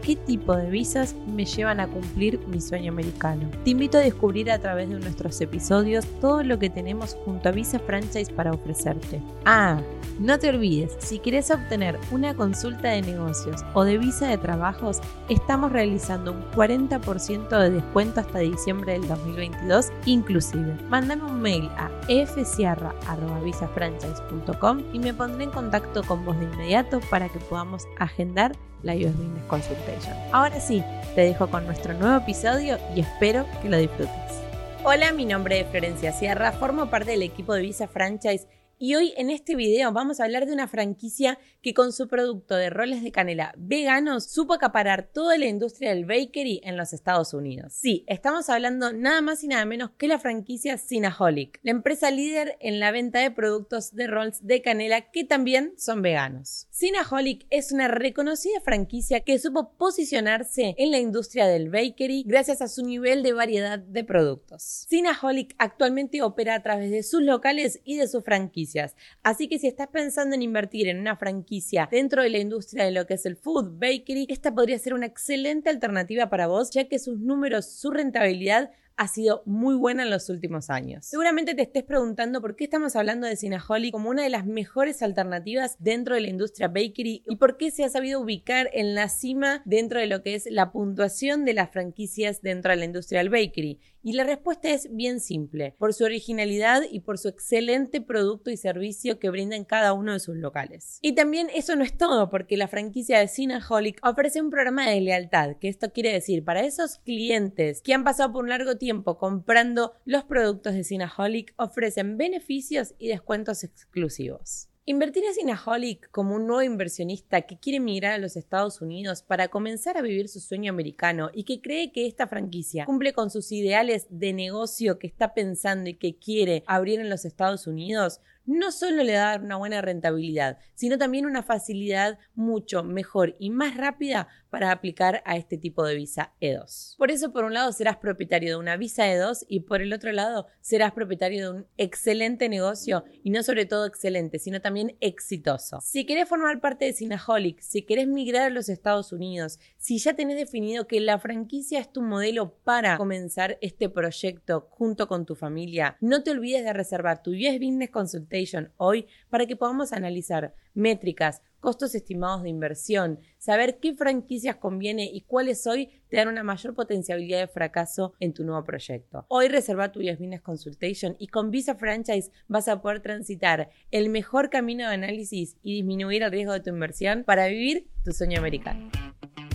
qué tipo de visas me llevan a cumplir mi sueño americano. Te invito a descubrir a través de nuestros episodios todo lo que tenemos junto a Visa Franchise para ofrecerte. Ah, no te olvides, si quieres obtener una consulta de negocios o de visa de trabajos, estamos realizando un 40% de descuento hasta diciembre del 2022 inclusive. Mándame un mail a fsierra.visafranchise.com y me pondré en contacto con vos de inmediato para que podamos agendar la US Business Ahora sí, te dejo con nuestro nuevo episodio y espero que lo disfrutes. Hola, mi nombre es Florencia Sierra, formo parte del equipo de Visa Franchise y hoy en este video vamos a hablar de una franquicia que con su producto de roles de canela veganos supo acaparar toda la industria del bakery en los Estados Unidos. Sí, estamos hablando nada más y nada menos que la franquicia Sinaholic, la empresa líder en la venta de productos de rolls de canela que también son veganos. Sinaholic es una reconocida franquicia que supo posicionarse en la industria del bakery gracias a su nivel de variedad de productos. Sinaholic actualmente opera a través de sus locales y de su franquicia Así que si estás pensando en invertir en una franquicia dentro de la industria de lo que es el food, bakery, esta podría ser una excelente alternativa para vos, ya que sus números, su rentabilidad ha sido muy buena en los últimos años. Seguramente te estés preguntando por qué estamos hablando de Cineholic como una de las mejores alternativas dentro de la industria bakery y por qué se ha sabido ubicar en la cima dentro de lo que es la puntuación de las franquicias dentro de la industria del bakery. Y la respuesta es bien simple, por su originalidad y por su excelente producto y servicio que brinda en cada uno de sus locales. Y también eso no es todo, porque la franquicia de Cineholic ofrece un programa de lealtad, que esto quiere decir para esos clientes que han pasado por un largo tiempo comprando los productos de Cinaholic ofrecen beneficios y descuentos exclusivos. Invertir en Cinaholic como un nuevo inversionista que quiere emigrar a los Estados Unidos para comenzar a vivir su sueño americano y que cree que esta franquicia cumple con sus ideales de negocio que está pensando y que quiere abrir en los Estados Unidos, no solo le da una buena rentabilidad, sino también una facilidad mucho mejor y más rápida para aplicar a este tipo de visa E2. Por eso, por un lado, serás propietario de una visa E2 y por el otro lado, serás propietario de un excelente negocio y no sobre todo excelente, sino también exitoso. Si querés formar parte de Cinaholic, si querés migrar a los Estados Unidos, si ya tenés definido que la franquicia es tu modelo para comenzar este proyecto junto con tu familia, no te olvides de reservar tu US Business Consultation hoy para que podamos analizar métricas, costos estimados de inversión, saber qué franquicias conviene y cuáles hoy te dan una mayor potencialidad de fracaso en tu nuevo proyecto. Hoy reserva tu Business Consultation y con Visa Franchise vas a poder transitar el mejor camino de análisis y disminuir el riesgo de tu inversión para vivir tu sueño americano.